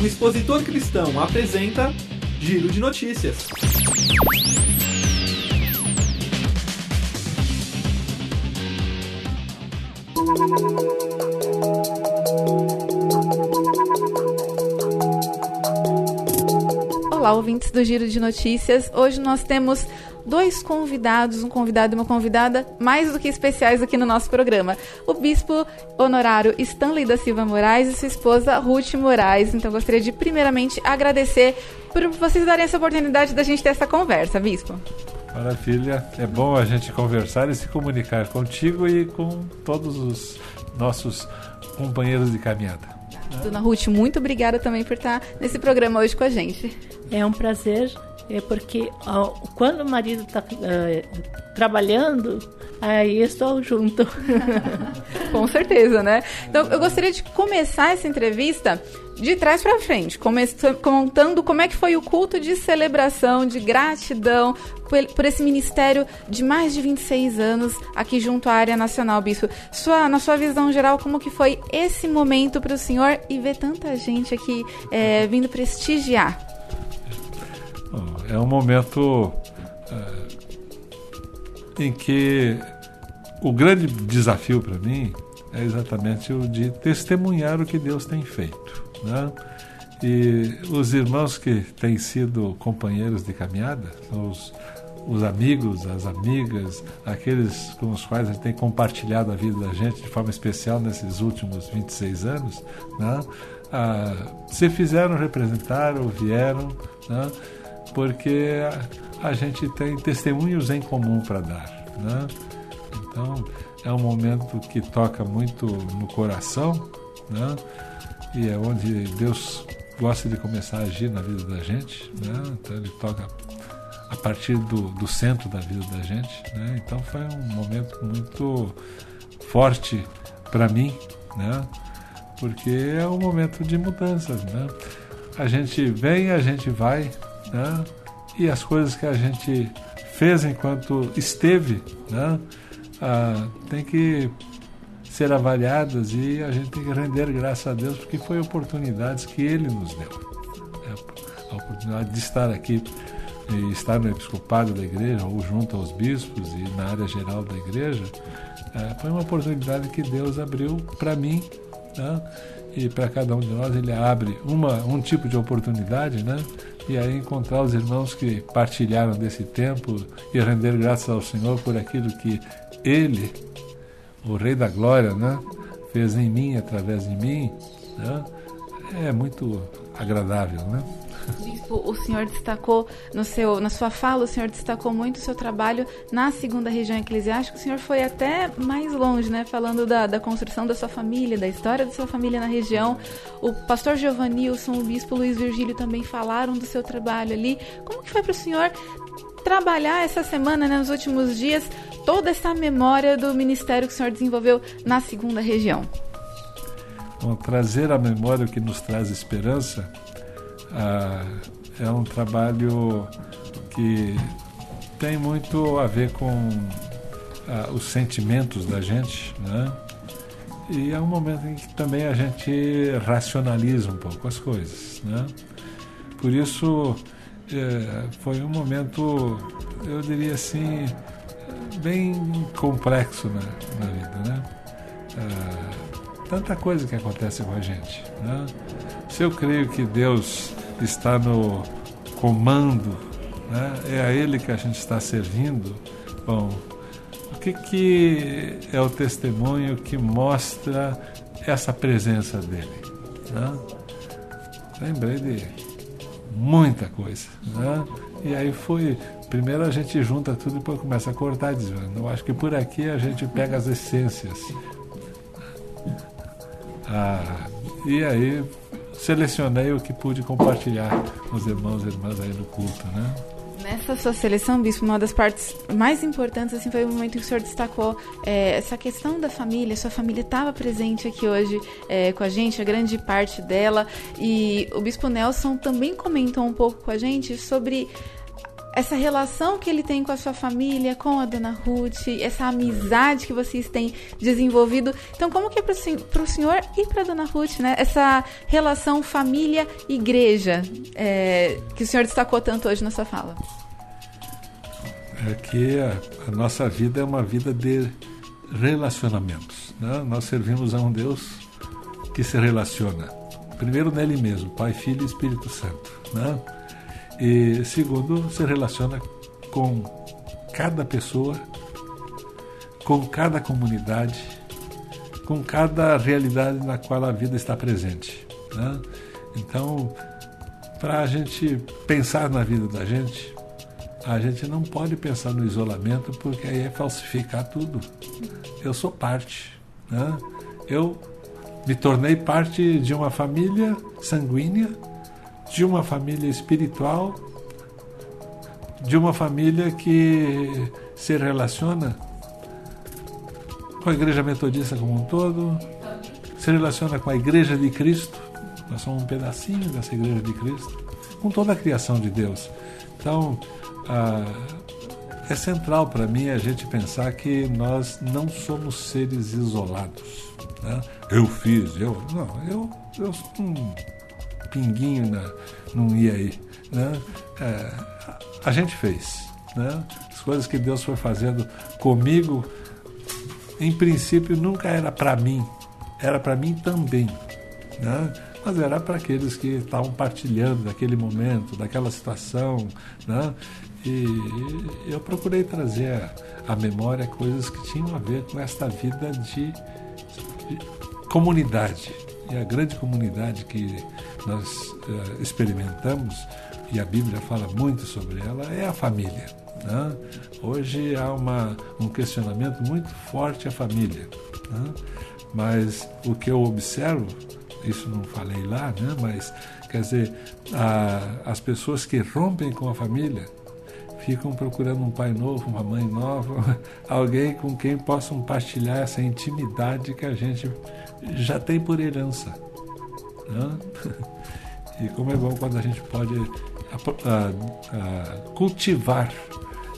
O Expositor Cristão apresenta Giro de Notícias. Olá, ouvintes do Giro de Notícias. Hoje nós temos dois convidados, um convidado e uma convidada mais do que especiais aqui no nosso programa. O bispo honorário Stanley da Silva Moraes e sua esposa Ruth Moraes. Então gostaria de primeiramente agradecer por vocês darem essa oportunidade da gente ter essa conversa, bispo. Maravilha, é bom a gente conversar e se comunicar contigo e com todos os nossos companheiros de caminhada. Dona Ruth, muito obrigada também por estar nesse programa hoje com a gente. É um prazer é porque ó, quando o marido está é, trabalhando, aí estou junto. Com certeza, né? Então, eu gostaria de começar essa entrevista de trás para frente, contando como é que foi o culto de celebração, de gratidão por, por, esse ministério de mais de 26 anos aqui junto à área nacional, bispo. Sua, na sua visão geral, como que foi esse momento para o senhor e ver tanta gente aqui é, vindo prestigiar? É um momento é, em que o grande desafio para mim é exatamente o de testemunhar o que Deus tem feito. Né? E os irmãos que têm sido companheiros de caminhada, os, os amigos, as amigas, aqueles com os quais a gente tem compartilhado a vida da gente de forma especial nesses últimos 26 anos, né? ah, se fizeram representar ou vieram. Né? Porque a, gente tem testemunhos em comum para dar. Né? Então, é um momento que toca muito no coração, né? e é onde Deus gosta de começar a agir na vida da gente. Né? Então, ele toca a partir do, do centro da vida da gente. Né? Então, foi um momento muito forte para mim, né? porque é um momento de mudanças. Né? A gente vem, a gente vai, né? e as coisas que a gente fez enquanto esteve né? ah, tem que ser avaliadas e a gente tem que render graças a Deus porque foi oportunidades que Ele nos deu. É, a oportunidade de estar aqui e estar no episcopado da igreja ou junto aos bispos e na área geral da igreja é, foi uma oportunidade que Deus abriu para mim né? e para cada um de nós ele abre uma, um tipo de oportunidade né? E aí encontrar os irmãos que partilharam desse tempo e render graças ao Senhor por aquilo que Ele, o Rei da Glória, né, fez em mim, através de mim, né, é muito agradável, né? Bispo, o senhor destacou no seu, na sua fala, o senhor destacou muito o seu trabalho na segunda região eclesiástica. O senhor foi até mais longe, né? Falando da, da construção da sua família, da história da sua família na região. O pastor Giovanilson, o bispo Luiz Virgílio também falaram do seu trabalho ali. Como que foi para o senhor trabalhar essa semana, né, nos últimos dias, toda essa memória do ministério que o senhor desenvolveu na segunda região? Bom, trazer a memória que nos traz esperança ah, é um trabalho que tem muito a ver com ah, os sentimentos da gente, né? E é um momento em que também a gente racionaliza um pouco as coisas, né? Por isso é, foi um momento, eu diria assim, bem complexo na, na vida, né? Ah, tanta coisa que acontece com a gente, né? Se eu creio que Deus está no comando, né? é a Ele que a gente está servindo, bom, o que, que é o testemunho que mostra essa presença dele? Né? Lembrei de muita coisa. Né? E aí foi. Primeiro a gente junta tudo e depois começa a cortar, dizendo, eu acho que por aqui a gente pega as essências. Ah, e aí selecionei o que pude compartilhar com os irmãos e irmãs aí no culto, né? Nessa sua seleção, Bispo, uma das partes mais importantes assim, foi o momento em que o senhor destacou é, essa questão da família. Sua família estava presente aqui hoje é, com a gente, a grande parte dela. E o Bispo Nelson também comentou um pouco com a gente sobre essa relação que ele tem com a sua família, com a dona Ruth, essa amizade que vocês têm desenvolvido. Então, como que é para o senhor e para a dona Ruth, né? Essa relação família-igreja é, que o senhor destacou tanto hoje na sua fala? É que a, a nossa vida é uma vida de relacionamentos. Né? Nós servimos a um Deus que se relaciona. Primeiro nele mesmo, Pai, Filho e Espírito Santo. Né? E segundo, se relaciona com cada pessoa, com cada comunidade, com cada realidade na qual a vida está presente. Né? Então, para a gente pensar na vida da gente, a gente não pode pensar no isolamento porque aí é falsificar tudo. Eu sou parte. Né? Eu me tornei parte de uma família sanguínea de uma família espiritual, de uma família que se relaciona com a Igreja Metodista como um todo, se relaciona com a Igreja de Cristo, nós somos um pedacinho dessa Igreja de Cristo, com toda a criação de Deus. Então, é central para mim a gente pensar que nós não somos seres isolados. Né? Eu fiz, eu. Não, eu, eu sou um pinguinho na, num aí, Né? É, a gente fez. Né? As coisas que Deus foi fazendo comigo, em princípio, nunca era para mim, era para mim também. Né? Mas era para aqueles que estavam partilhando daquele momento, daquela situação. Né? E eu procurei trazer à memória coisas que tinham a ver com esta vida de, de comunidade. E a grande comunidade que nós uh, experimentamos, e a Bíblia fala muito sobre ela, é a família. Né? Hoje há uma, um questionamento muito forte à família. Né? Mas o que eu observo, isso não falei lá, né? mas quer dizer, a, as pessoas que rompem com a família ficam procurando um pai novo, uma mãe nova, alguém com quem possam partilhar essa intimidade que a gente já tem por herança. Né? E como é bom quando a gente pode a, a, cultivar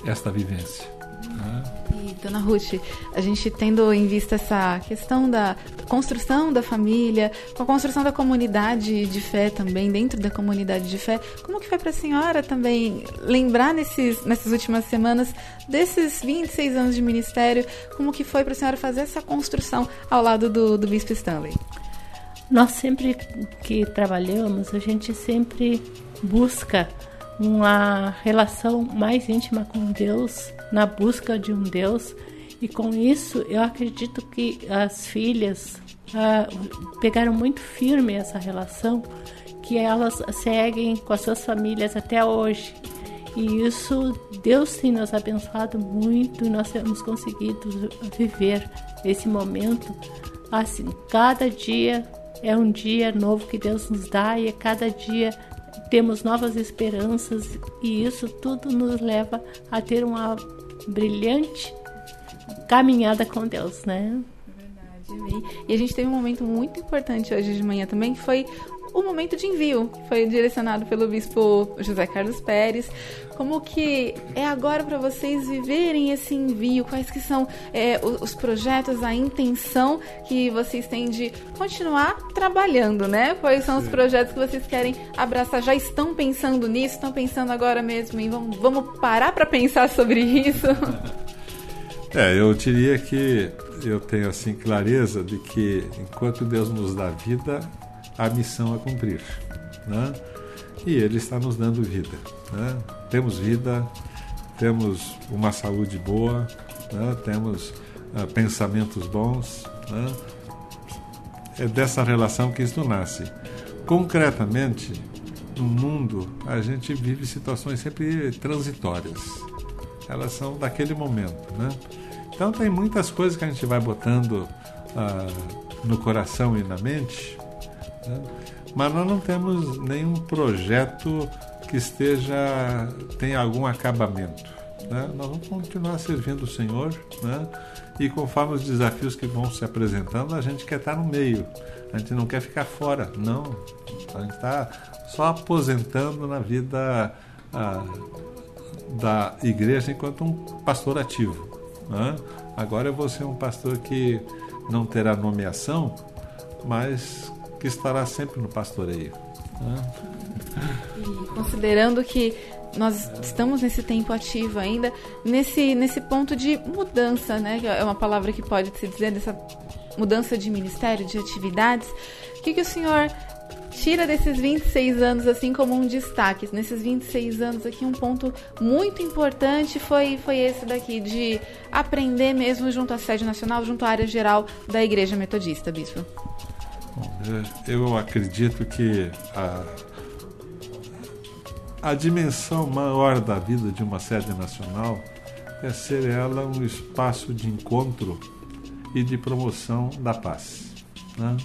esta vivência. Né? E, dona Ruth, a gente tendo em vista essa questão da construção da família, com a construção da comunidade de fé também, dentro da comunidade de fé, como que foi para a senhora também lembrar nesses, nessas últimas semanas desses 26 anos de ministério, como que foi para a senhora fazer essa construção ao lado do, do Bispo Stanley? Nós sempre que trabalhamos, a gente sempre busca uma relação mais íntima com Deus, na busca de um Deus. E com isso, eu acredito que as filhas ah, pegaram muito firme essa relação, que elas seguem com as suas famílias até hoje. E isso, Deus tem nos abençoado muito e nós temos conseguido viver esse momento assim, cada dia é um dia novo que Deus nos dá e a cada dia temos novas esperanças e isso tudo nos leva a ter uma brilhante caminhada com Deus, né? Verdade. E a gente teve um momento muito importante hoje de manhã também, que foi o momento de envio, que foi direcionado pelo bispo José Carlos Pérez. Como que é agora para vocês viverem esse envio? Quais que são é, os projetos, a intenção que vocês têm de continuar trabalhando, né? Quais são os projetos que vocês querem abraçar? Já estão pensando nisso? Estão pensando agora mesmo em vamos, vamos parar para pensar sobre isso? É, eu diria que eu tenho assim clareza de que enquanto Deus nos dá vida, a missão a cumprir. Né? E Ele está nos dando vida. Né? Temos vida, temos uma saúde boa, né? temos uh, pensamentos bons. Né? É dessa relação que isso nasce. Concretamente, no mundo, a gente vive situações sempre transitórias. Elas são daquele momento. Né? Então, tem muitas coisas que a gente vai botando uh, no coração e na mente? Mas nós não temos nenhum projeto que esteja tenha algum acabamento. Né? Nós vamos continuar servindo o Senhor, né? e conforme os desafios que vão se apresentando, a gente quer estar no meio. A gente não quer ficar fora, não. A gente está só aposentando na vida ah, da igreja enquanto um pastor ativo. Né? Agora eu vou ser um pastor que não terá nomeação, mas que estará sempre no pastoreio. Né? E considerando que nós estamos nesse tempo ativo ainda, nesse, nesse ponto de mudança, né? É uma palavra que pode se dizer dessa mudança de ministério, de atividades. O que, que o senhor tira desses 26 anos assim como um destaque? Nesses 26 anos aqui, um ponto muito importante foi, foi esse daqui, de aprender mesmo junto à sede nacional, junto à área geral da Igreja Metodista, Bispo. Bom, eu acredito que a a dimensão maior da vida de uma sede nacional é ser ela um espaço de encontro e de promoção da paz. Né?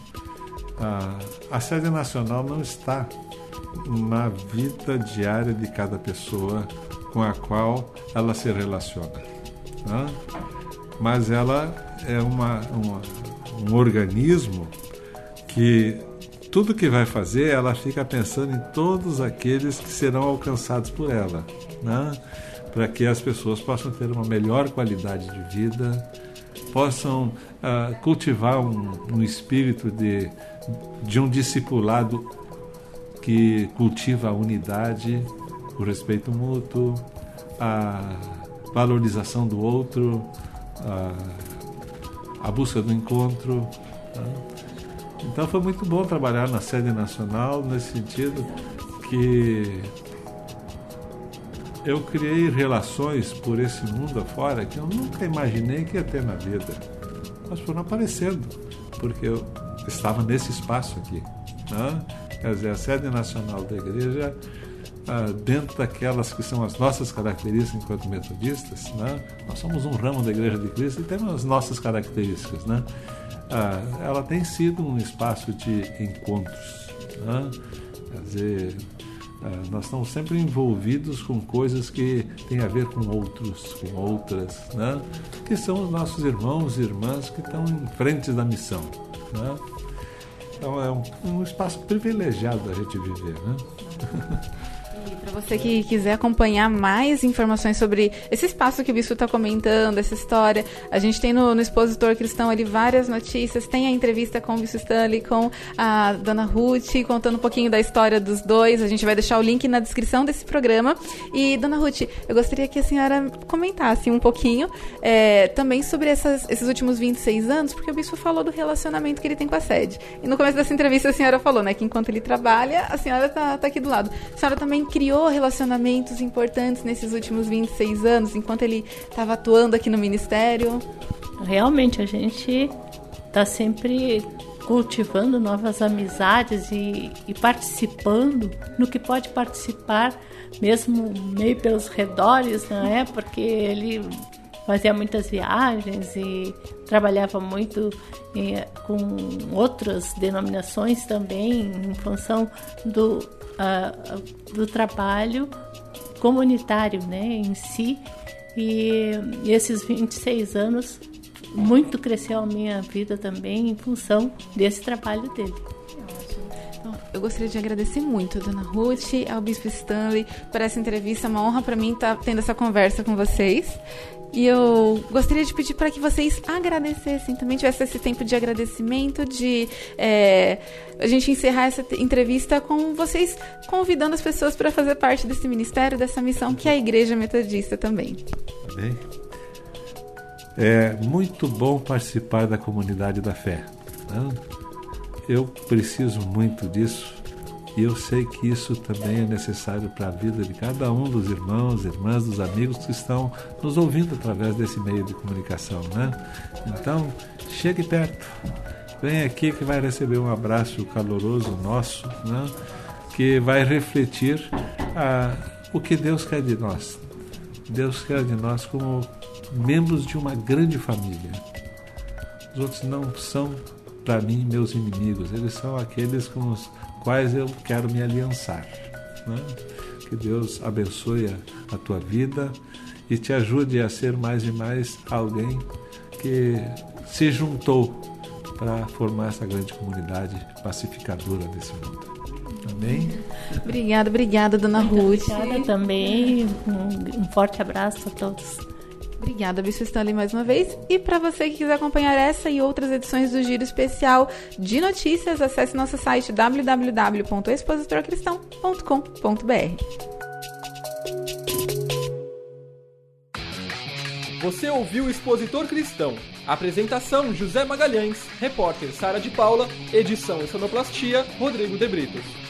A, a sede nacional não está na vida diária de cada pessoa com a qual ela se relaciona. Né? Mas ela é uma, uma, um organismo que tudo que vai fazer, ela fica pensando em todos aqueles que serão alcançados por ela, né? para que as pessoas possam ter uma melhor qualidade de vida, possam uh, cultivar um, um, espírito de, de um discipulado que cultiva a unidade, o respeito mútuo, a valorização do outro, a, a busca do encontro. Né? Então foi muito bom trabalhar na sede nacional nesse sentido que eu criei relações por esse mundo afora que eu nunca imaginei que ia ter na vida. Mas foram aparecendo, porque eu estava nesse espaço aqui. Né? Quer dizer, a sede nacional da igreja, ah, dentro daquelas que são as nossas características enquanto metodistas, né? nós somos um ramo da igreja de Cristo e temos as nossas características. Né? ah, ela tem sido um espaço de encontros. Né? Quer dizer, ah, nós estamos sempre envolvidos com coisas que têm a ver com outros, com outras, né? que são os nossos irmãos e irmãs que estão em frente da missão. Né? Então é um, um espaço privilegiado da gente viver. Né? Para você que quiser acompanhar mais informações sobre esse espaço que o Bispo está comentando, essa história, a gente tem no, no Expositor Cristão ali várias notícias. Tem a entrevista com o Bispo Stanley, com a Dona Ruth, contando um pouquinho da história dos dois. A gente vai deixar o link na descrição desse programa. E, Dona Ruth, eu gostaria que a senhora comentasse um pouquinho é, também sobre essas, esses últimos 26 anos, porque o Bispo falou do relacionamento que ele tem com a sede. E no começo dessa entrevista a senhora falou, né, que enquanto ele trabalha, a senhora está tá aqui do lado. A senhora também criou relacionamentos importantes nesses últimos 26 anos, enquanto ele estava atuando aqui no Ministério? Realmente, a gente está sempre cultivando novas amizades e, e, participando no que pode participar, mesmo meio pelos redores, não é? Porque ele fazia muitas viagens e trabalhava muito eh, com outras denominações também, em função do, uh, do trabalho comunitário né, em si. E, esses 26 anos, muito cresceu a minha vida também em função desse trabalho dele. Eu gostaria de agradecer muito a Dona Ruth, ao Bispo Stanley, por essa entrevista. É uma honra para mim estar tendo essa conversa com vocês. E eu gostaria de pedir para que vocês agradecessem, também tivesse esse tempo de agradecimento, de é, a gente encerrar essa entrevista com vocês convidando as pessoas para fazer parte desse ministério, dessa missão que é a Igreja Metodista também. Tá bem. É muito bom participar da comunidade da fé. Né? Eu preciso muito disso e eu sei que isso também é necessário para a vida de cada um dos irmãos, irmãs, dos amigos que estão nos ouvindo através desse meio de comunicação, né? Então, chegue perto. Vem aqui que vai receber um abraço caloroso nosso, né? Que vai refletir ah, o que Deus quer de nós. Deus quer de nós como membros de uma grande família. Os outros não são, para mim, meus inimigos. Eles são aqueles com os quais eu quero me aliançar. Né? Que Deus abençoe a, a tua vida e te ajude a ser mais e mais alguém que se juntou para formar essa grande comunidade pacificadora desse mundo. Amém? Obrigada, obrigada, dona Ruth. Obrigada também. Um, um forte abraço a todos. Obrigada, Bispo Stanley, mais uma vez. E para você que quiser acompanhar essa e outras edições do Giro Especial de Notícias, acesse nosso site www.expositorcristão.com.br. Você ouviu o Expositor Cristão. Apresentação José Magalhães, repórter Sara de Paula, edição e sonoplastia Rodrigo de Britos.